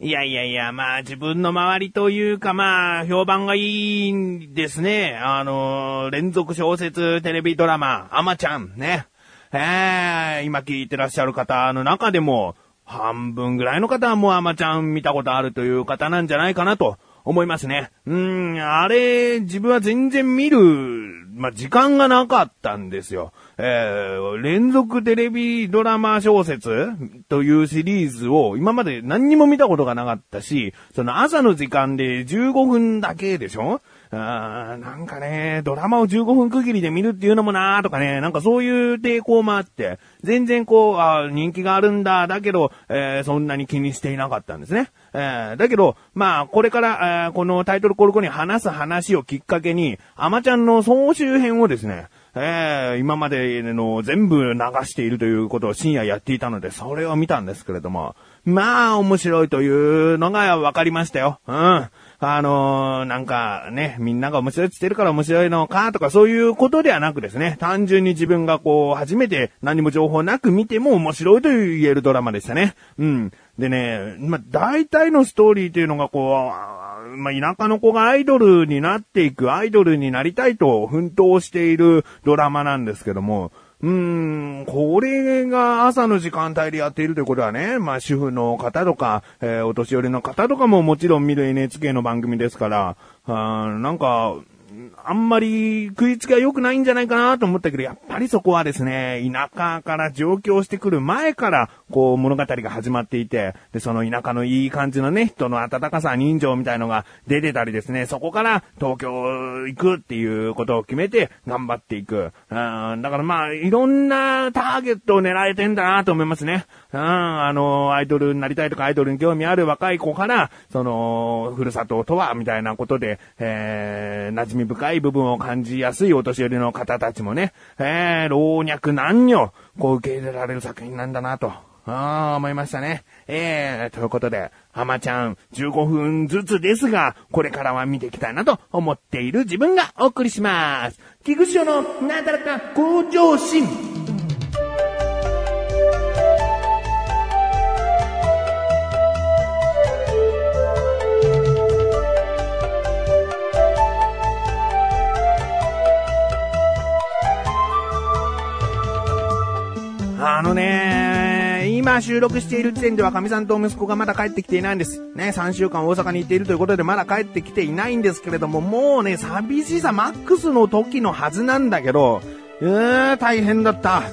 いやいやいや、まあ自分の周りというかまあ評判がいいんですね。あの、連続小説テレビドラマ、アマちゃんね。えー、今聞いてらっしゃる方の中でも、半分ぐらいの方はもうアマちゃん見たことあるという方なんじゃないかなと思いますね。うん、あれ、自分は全然見る、まあ、時間がなかったんですよ。えー、連続テレビドラマ小説というシリーズを今まで何にも見たことがなかったし、その朝の時間で15分だけでしょあなんかね、ドラマを15分区切りで見るっていうのもなーとかね、なんかそういう抵抗もあって、全然こう、あ人気があるんだ、だけど、えー、そんなに気にしていなかったんですね。えー、だけど、まあ、これから、えー、このタイトルコルコに話す話をきっかけに、アマちゃんの総集編をですね、えー、今までの全部流しているということを深夜やっていたので、それを見たんですけれども、まあ、面白いというのが分かりましたよ。うん。あのー、なんかね、みんなが面白いって言ってるから面白いのかとかそういうことではなくですね、単純に自分がこう、初めて何も情報なく見ても面白いと言えるドラマでしたね。うん。でね、まあ、大体のストーリーっていうのがこう、まあ、田舎の子がアイドルになっていく、アイドルになりたいと奮闘しているドラマなんですけども、うーん、これが朝の時間帯でやっているということはね、まあ主婦の方とか、えー、お年寄りの方とかももちろん見る NHK の番組ですから、あなんか、あんまり食いつきが良くないんじゃないかなと思ったけど、やっぱりそこはですね、田舎から上京してくる前から、こう物語が始まっていて、で、その田舎のいい感じのね、人の温かさ、人情みたいのが出てたりですね、そこから東京行くっていうことを決めて頑張っていく。うん、だからまあ、いろんなターゲットを狙えてんだなと思いますね。うん、あの、アイドルになりたいとかアイドルに興味ある若い子から、その、ふるさととは、みたいなことで、えー、馴染み深い部分を感じやすいお年寄りの方たちもね、えー、老若男女、こう受け入れられる作品なんだなと。ああ、思いましたね。えー、ということで、浜ちゃん、15分ずつですが、これからは見ていきたいなと思っている自分がお送りします。菊池のなだらか向上心。あのね、今収録している時点では神さんと息子がまだ帰ってきていないんです。ね、3週間大阪に行っているということでまだ帰ってきていないんですけれども、もうね、寂しさマックスの時のはずなんだけど、うー、大変だった。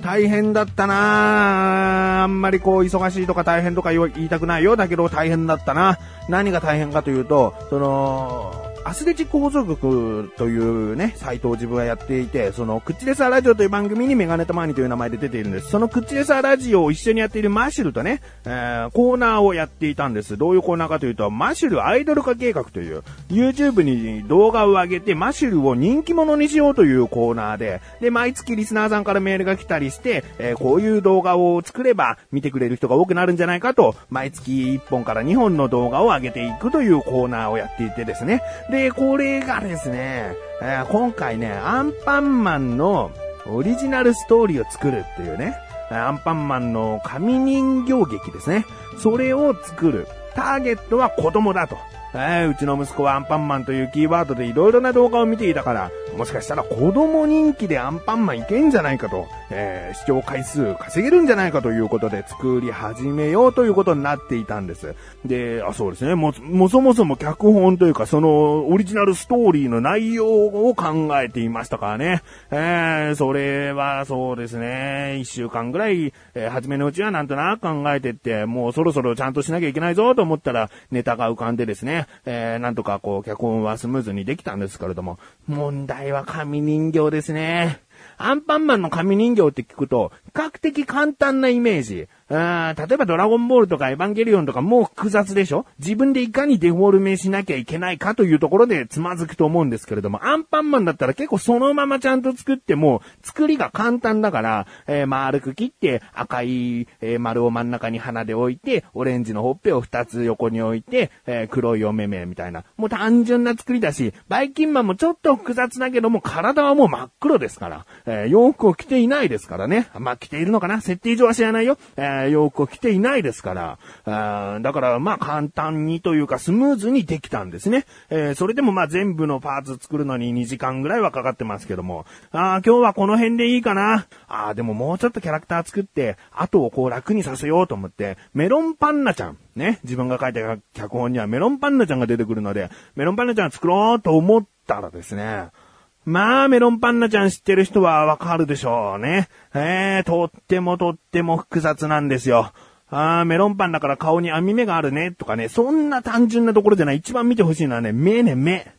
大変だったなあんまりこう忙しいとか大変とか言いたくないよ。だけど大変だったな。何が大変かというと、その、アスレチック放送局というね、サイトを自分はやっていて、その、クッチレサーラジオという番組にメガネタマーニという名前で出ているんです。そのクッチレサーラジオを一緒にやっているマシュルとね、えー、コーナーをやっていたんです。どういうコーナーかというと、マシュルアイドル化計画という、YouTube に動画を上げて、マシュルを人気者にしようというコーナーで、で、毎月リスナーさんからメールが来たりして、えー、こういう動画を作れば見てくれる人が多くなるんじゃないかと、毎月1本から2本の動画を上げていくというコーナーをやっていてですね。で、これがですね、えー、今回ね、アンパンマンのオリジナルストーリーを作るっていうね、アンパンマンの紙人形劇ですね。それを作る。ターゲットは子供だと。えー、うちの息子はアンパンマンというキーワードでいろいろな動画を見ていたから、もしかしたら子供人気でアンパンマンいけんじゃないかと、えー、視聴回数稼げるんじゃないかということで作り始めようということになっていたんです。で、あ、そうですね。も、もそもそも脚本というか、そのオリジナルストーリーの内容を考えていましたからね。えー、それはそうですね。一週間ぐらい、えー、初めのうちはなんとなく考えてって、もうそろそろちゃんとしなきゃいけないぞと思ったら、ネタが浮かんでですね。えー、なんとかこう、脚本はスムーズにできたんですけれども、問題は紙人形ですね。アンパンマンの紙人形って聞くと、比較的簡単なイメージ。あ例えばドラゴンボールとかエヴァンゲリオンとかもう複雑でしょ？自分でいかにデフォルメしなきゃいけないかというところでつまずくと思うんですけれども、アンパンマンだったら結構そのままちゃんと作っても、作りが簡単だから、えー、丸く切って赤い、えー、丸を真ん中に鼻で置いて、オレンジのほっぺを二つ横に置いて、えー、黒いお目目みたいな。もう単純な作りだし、バイキンマンもちょっと複雑だけども、体はもう真っ黒ですから、え洋服を着ていないですからね。まあ着ているのかな？設定上は知らないよ。えー洋服を着ていないですから、あだからまあ簡単にというかスムーズにできたんですね。えーそれでもまあ全部のパーツ作るのに2時間ぐらいはかかってますけども、あー今日はこの辺でいいかな。あでももうちょっとキャラクター作って、後をこう楽にさせようと思って、メロンパンナちゃん、ね、自分が書いた脚本にはメロンパンナちゃんが出てくるので、メロンパンナちゃん作ろうと思ったらですね、まあ、メロンパンナちゃん知ってる人はわかるでしょうね。えー、とってもとっても複雑なんですよ。ああメロンパンだから顔に網目があるね、とかね、そんな単純なところじゃない。一番見てほしいのはね、目ね、目。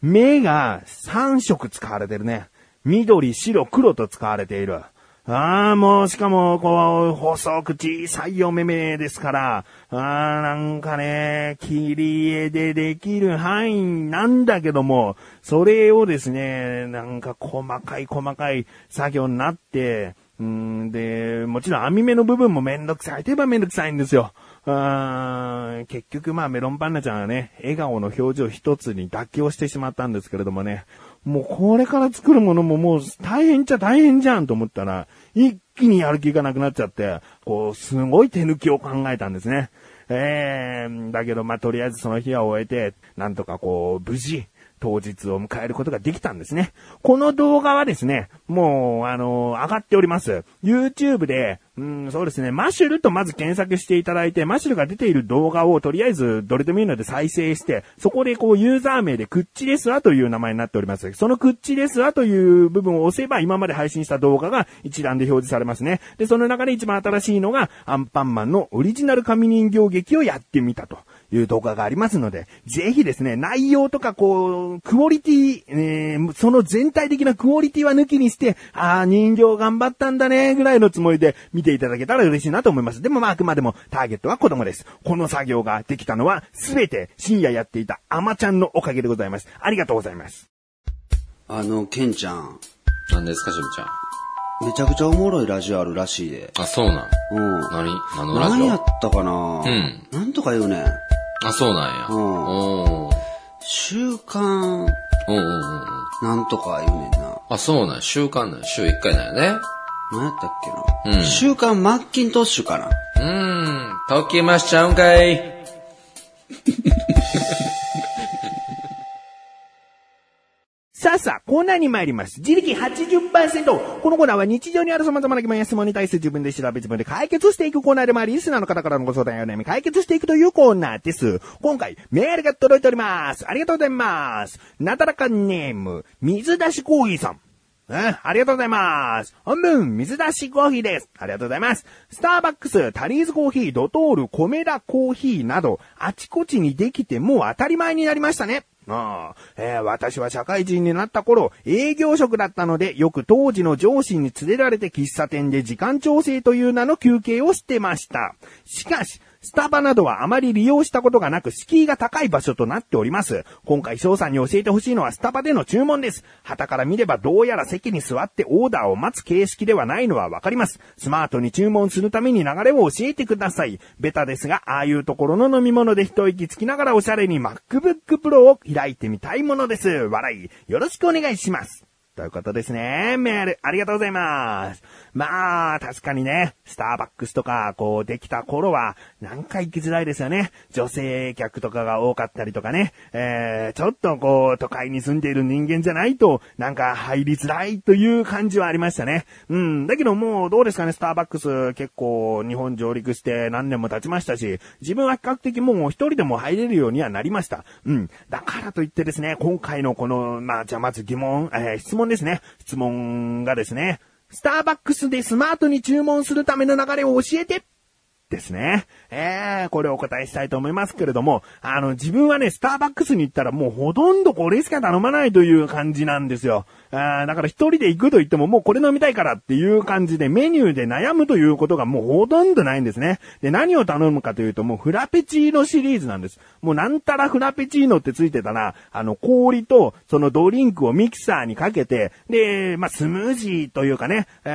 目が3色使われてるね。緑、白、黒と使われている。ああ、もう、しかも、こう、細く小さいお目目ですから、ああ、なんかね、切り絵でできる範囲なんだけども、それをですね、なんか細かい細かい作業になって、うんで、もちろん網目の部分もめんどくさい。といえばめんどくさいんですよ。あ結局まあメロンパンナちゃんはね、笑顔の表情一つに妥協してしまったんですけれどもね、もうこれから作るものももう大変っちゃ大変じゃんと思ったら、一気にやる気がなくなっちゃって、こう、すごい手抜きを考えたんですね。えー、だけどまあとりあえずその日は終えて、なんとかこう、無事、当日を迎えることができたんですね。この動画はですね、もう、あの上がっております。YouTube で、うん、そうですね、マッシュルとまず検索していただいて、マッシュルが出ている動画をとりあえずどれでもいいので再生して、そこでこうユーザー名でクッチレスアという名前になっております。そのクッチレスアという部分を押せば今まで配信した動画が一覧で表示されますね。で、その中で一番新しいのがアンパンマンのオリジナル紙人形劇をやってみたと。いう動画がありますので、ぜひですね、内容とかこう、クオリティ、えーその全体的なクオリティは抜きにして、ああ、人形頑張ったんだね、ぐらいのつもりで見ていただけたら嬉しいなと思います。でもまあ、あくまでもターゲットは子供です。この作業ができたのは、すべて深夜やっていたアマちゃんのおかげでございます。ありがとうございます。あの、ケンちゃん、何ですか、しぶちゃん？めちゃくちゃおもろいラジオあるらしいで。あ、そうなん。うん。何？何のラジオ？何やったかな？うん。なんとか言うねん。あ、そうなんや。うんおー。週刊、うんうんうんうん。なんとか言うねんな。あ、そうなんや。週間なんや。週1回なんやね。何やったっけな。うん週刊マッキントッシュかな。うーん。ときましちゃうんかい。コーナーに参ります。自力80%。このコーナーは日常にある様々な疑問や質問に対して自分で調べ自分で解決していくコーナーでもあり、リスナーの方からのご相談やお悩み解決していくというコーナーです。今回、メールが届いております。ありがとうございます。なだらかネーム、水出しコーヒーさん。うん、ありがとうございます。本文、水出しコーヒーです。ありがとうございます。スターバックス、タリーズコーヒー、ドトール、コメダコーヒーなど、あちこちにできてもう当たり前になりましたね。ああえー私は社会人になった頃、営業職だったので、よく当時の上司に連れられて喫茶店で時間調整という名の休憩をしてました。しかし、スタバなどはあまり利用したことがなく、敷居が高い場所となっております。今回翔さんに教えてほしいのはスタバでの注文です。旗から見ればどうやら席に座ってオーダーを待つ形式ではないのはわかります。スマートに注文するために流れを教えてください。ベタですが、ああいうところの飲み物で一息つきながらおしゃれに MacBook Pro を開いてみたいものです。笑い。よろしくお願いします。ということですね。メール、ありがとうございます。まあ、確かにね、スターバックスとか、こう、できた頃は、なんか行きづらいですよね。女性客とかが多かったりとかね。えー、ちょっとこう、都会に住んでいる人間じゃないと、なんか入りづらいという感じはありましたね。うん。だけどもう、どうですかね、スターバックス結構、日本上陸して何年も経ちましたし、自分は比較的もう一人でも入れるようにはなりました。うん。だからといってですね、今回のこの、まあ、じゃあまず疑問、えー質問ですね。質問がですね、スターバックスでスマートに注文するための流れを教えてですね。えー、これをお答えしたいと思いますけれども、あの、自分はね、スターバックスに行ったらもうほとんどこれしか頼まないという感じなんですよ。あーだから一人で行くと言ってももうこれ飲みたいからっていう感じでメニューで悩むということがもうほとんどないんですね。で、何を頼むかというともうフラペチーノシリーズなんです。もうなんたらフラペチーノってついてたら、あの、氷とそのドリンクをミキサーにかけて、で、まあ、スムージーというかね、え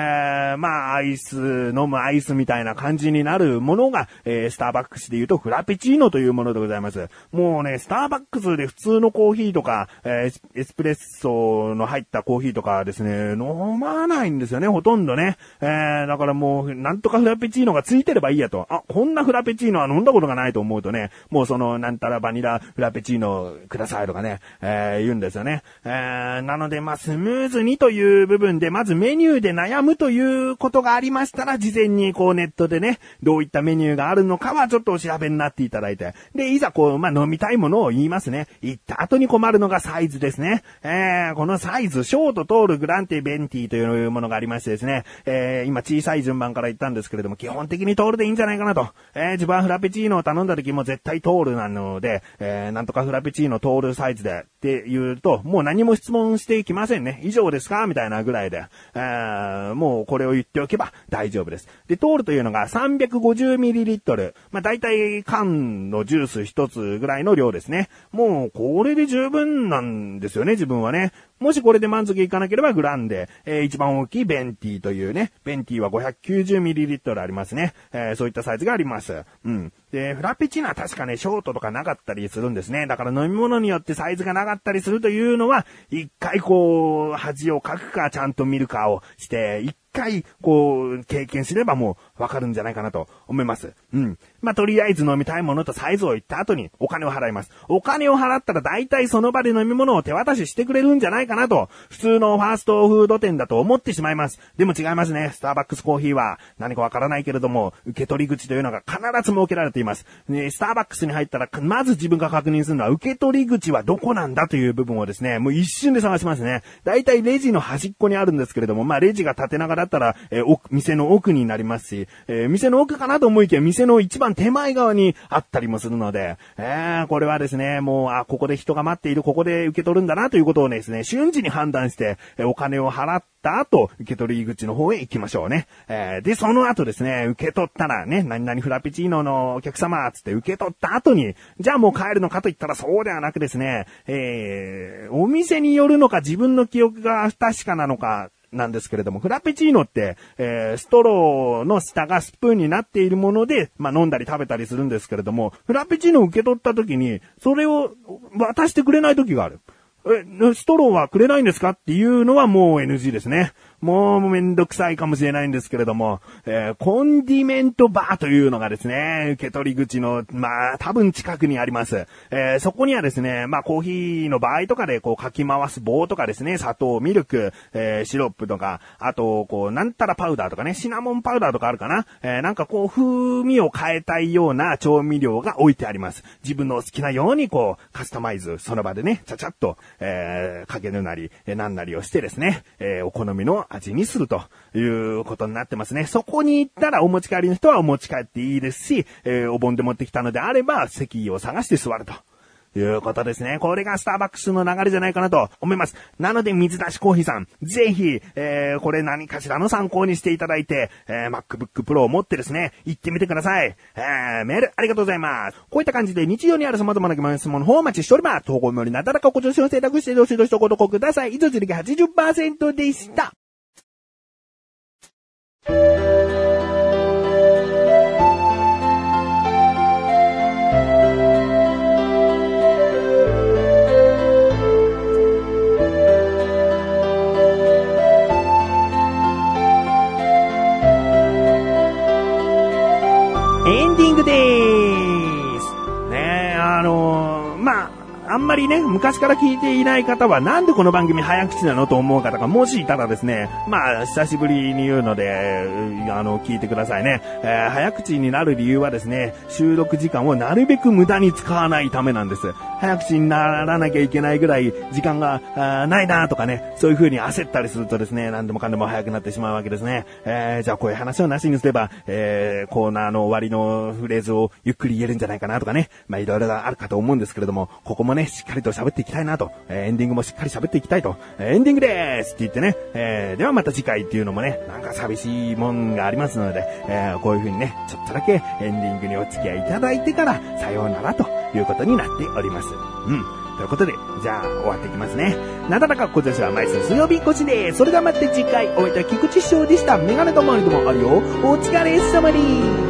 ー、まあ、アイス、飲むアイスみたいな感じになるものが、えースターバックスで言うとフラペチーノというものでございます。もうね、スターバックスで普通のコーヒーとか、えーエスプレッソの入ったコーヒーとかですね、飲まないんですよね、ほとんどね。えーだからもう、なんとかフラペチーノがついてればいいやと。あ、こんなフラペチーノは飲んだことがないと思うとね、もうその、なんたらバニラフラペチーノくださいとかね、えー言うんですよね。えーなので、まあ、スムーズにという部分で、まずメニューで悩むということがありましたら、事前にこうネットでね、どういったメニューがあるのかはちょっとお調べになっていただいて。で、いざこう、まあ、飲みたいものを言いますね。言った後に困るのがサイズですね。えー、このサイズ、ショート、トール、グランテ、ベンティというものがありましてですね、えー、今小さい順番から言ったんですけれども、基本的にトールでいいんじゃないかなと。えー、自分はフラペチーノを頼んだ時も絶対トールなので、えー、なんとかフラペチーノトールサイズでって言うと、もう何も質問していきませんね。以上ですか？みたいなぐらいで、えー、もうこれを言っておけば大丈夫です。で、通るというのが 350ml。まあ、大体缶のジュース一つぐらいの量ですね。もうこれで十分なんですよね、自分はね。もしこれで満足いかなければグランデ、えー一番大きいベンティというね、ベンティは 590ml ありますね。えーそういったサイズがあります。うん。で、フラペチーノは確かね、ショートとかなかったりするんですね。だから飲み物によってサイズがなかったりするというのは、一回こう、恥をかくか、ちゃんと見るかをして、一回、こう、経験すればもうわかるんじゃないかなと思います。うん。まあ、とりあえず飲みたいものとサイズを言った後にお金を払います。お金を払ったら大体その場で飲み物を手渡ししてくれるんじゃないかなと、普通のファーストフード店だと思ってしまいます。でも違いますね。スターバックスコーヒーは何かわからないけれども、受け取り口というのが必ず設けられています。ね、スターバックスに入ったら、まず自分が確認するのは受け取り口はどこなんだという部分をですね、もう一瞬で探しますね。大体レジの端っこにあるんですけれども、まあレジが縦長だったら、えー店の奥になりますし、えー店の奥かなと思いきや、店の一番手前側にあったりもするので、えーこれはですね、もう、あ、ここで人が待っている、ここで受け取るんだなということをですね、瞬時に判断して、えお金を払った後、受け取り口の方へ行きましょうね。えーで、その後ですね、受け取ったらね、何々フラペチーノのお客様、つって受け取った後に、じゃあもう帰るのかと言ったらそうではなくですね、えーお店によるのか自分の記憶が不確かなのか、なんですけれども、フラペチーノって、えーストローの下がスプーンになっているもので、まあ、飲んだり食べたりするんですけれども、フラペチーノを受け取った時に、それを渡してくれない時がある。え、ストローはくれないんですかっていうのはもう NG ですね。もうめんどくさいかもしれないんですけれども、えーコンディメントバーというのがですね、受け取り口の、まあ、多分近くにあります。えーそこにはですね、まあ、コーヒーの場合とかでこうかき回す棒とかですね、砂糖、ミルク、えーシロップとか、あと、こう、なんたらパウダーとかね、シナモンパウダーとかあるかな。えーなんかこう、風味を変えたいような調味料が置いてあります。自分の好きなようにこう、カスタマイズ、その場でね、ちゃちゃっと、えーかけるなり、えーなんなりをしてですね、えーお好みの味にするということになってますね。そこに行ったらお持ち帰りの人はお持ち帰っていいですし、えーお盆で持ってきたのであれば、席を探して座ると。いうことですね。これがスターバックスの流れじゃないかなと思います。なので、水出しコーヒーさん、ぜひ、えー、これ何かしらの参考にしていただいて、えー、MacBook Pro を持ってですね、行ってみてください。えー、メールありがとうございます。こういった感じで日常にある様々な疑問や質問の方をお待ちしております。投稿よりなだらかご助手を選択してどしどしとご投稿ください。以上、自力80%でした。エンディングです。んまりね、昔から聞いていない方は、なんでこの番組早口なのと思う方がもしいたらですね、まあ、久しぶりに言うので、あの、聞いてくださいね。えー早口になる理由はですね、収録時間をなるべく無駄に使わないためなんです。早口にならなきゃいけないぐらい時間がないなとかね、そういう風に焦ったりするとですね、何でもかんでも早くなってしまうわけですね。えーじゃあこういう話をなしにすれば、えーコーナーの終わりのフレーズをゆっくり言えるんじゃないかなとかね、まあいろいろあるかと思うんですけれども、ここもね、しっかりと喋っていきたいなと、えーエンディングもしっかり喋っていきたいと、えーエンディングでーすって言ってね、えーではまた次回っていうのもね、なんか寂しいもんがありますので、えーこういう風にね、ちょっとだけエンディングにお付き合いいただいてから、さようならということになっております。うん。ということで、じゃあ終わっていきますね。なだらか今年は毎週水曜日越しで、それではまた次回、お会いいた菊池翔でした。メガネとマリでもあるよ。お疲れ様です。